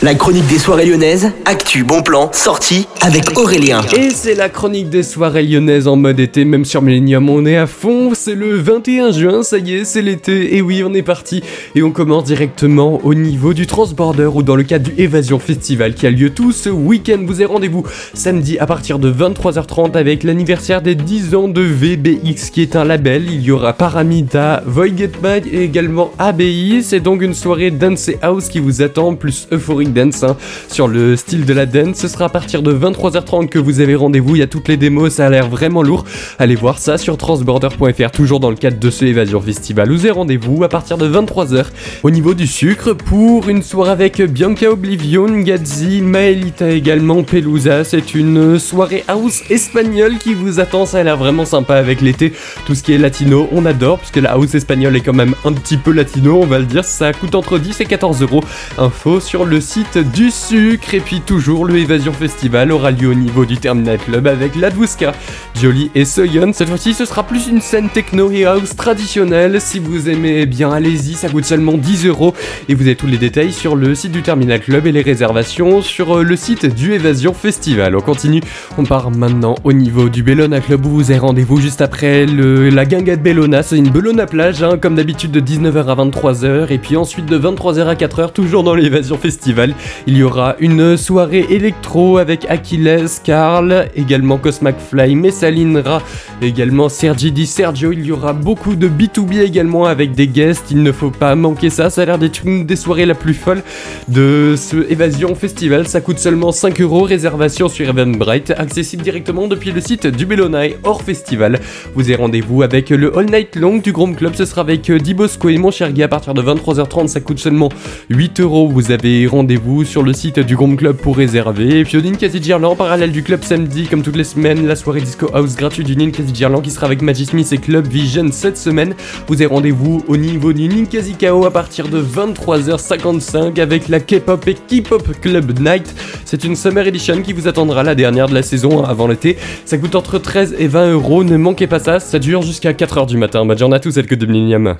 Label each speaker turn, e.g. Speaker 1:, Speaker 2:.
Speaker 1: La chronique des soirées lyonnaises, actu, bon plan, sortie avec Aurélien.
Speaker 2: Et c'est la chronique des soirées lyonnaises en mode été, même sur Millennium on est à fond, c'est le 21 juin, ça y est, c'est l'été, et oui on est parti, et on commence directement au niveau du Transborder ou dans le cadre du Évasion Festival qui a lieu tout ce week-end, vous avez rendez-vous samedi à partir de 23h30 avec l'anniversaire des 10 ans de VBX qui est un label, il y aura Paramita, Void et également ABI, c'est donc une soirée dance house qui vous attend, plus euphorique dance hein, sur le style de la dance. Ce sera à partir de 23h30 que vous avez rendez-vous. Il y a toutes les démos, ça a l'air vraiment lourd. Allez voir ça sur transborder.fr, toujours dans le cadre de ce Évasion Festival. Vous avez rendez-vous à partir de 23h au niveau du sucre pour une soirée avec Bianca Oblivion, Gadzi, Maelita également, Pelusa. C'est une soirée house espagnole qui vous attend. Ça a l'air vraiment sympa avec l'été. Tout ce qui est latino, on adore puisque la house espagnole est quand même un petit peu latino, on va le dire. Ça coûte entre 10 et 14 euros. Info sur le site du sucre. Et puis toujours, le Évasion Festival aura lieu au niveau du Terminal Club avec Ladvuska, Jolie et Soyeon. Cette fois-ci, ce sera plus une scène techno et house traditionnelle. Si vous aimez, eh bien allez-y, ça coûte seulement 10 euros. Et vous avez tous les détails sur le site du Terminal Club et les réservations sur euh, le site du Évasion Festival. On continue, on part maintenant au niveau du Bellona Club où vous avez rendez-vous juste après le, la de Bellona. C'est une Bellona plage, hein, comme d'habitude de 19h à 23h. Et puis ensuite de 23h à 4h, toujours dans l'Évasion Festival. Il y aura une soirée électro avec Achilles, Carl, également Cosmac Fly, Messalinra, également Sergi Di Sergio. Il y aura beaucoup de B2B également avec des guests. Il ne faut pas manquer ça. Ça a l'air d'être une des soirées la plus folle de ce Évasion Festival. Ça coûte seulement 5 euros. Réservation sur Eventbrite, accessible directement depuis le site du Bellonai hors festival. Vous avez rendez-vous avec le All Night Long du Grand Club. Ce sera avec Dibosco et mon cher Guy à partir de 23h30. Ça coûte seulement 8 euros. Vous avez rendez-vous vous sur le site du Grom Club pour réserver. Et puis au Ninkasi Gerland, en parallèle du club samedi, comme toutes les semaines, la soirée Disco House gratuite du Ninkasi Gerland qui sera avec Magic Smith et Club Vision cette semaine. Vous avez rendez-vous au niveau du Ninkasi KO à partir de 23h55 avec la K-pop et K-pop Club Night. C'est une Summer Edition qui vous attendra la dernière de la saison avant l'été. Ça coûte entre 13 et 20 euros, ne manquez pas ça, ça dure jusqu'à 4h du matin. Bonne journée à tous, que de Millennium.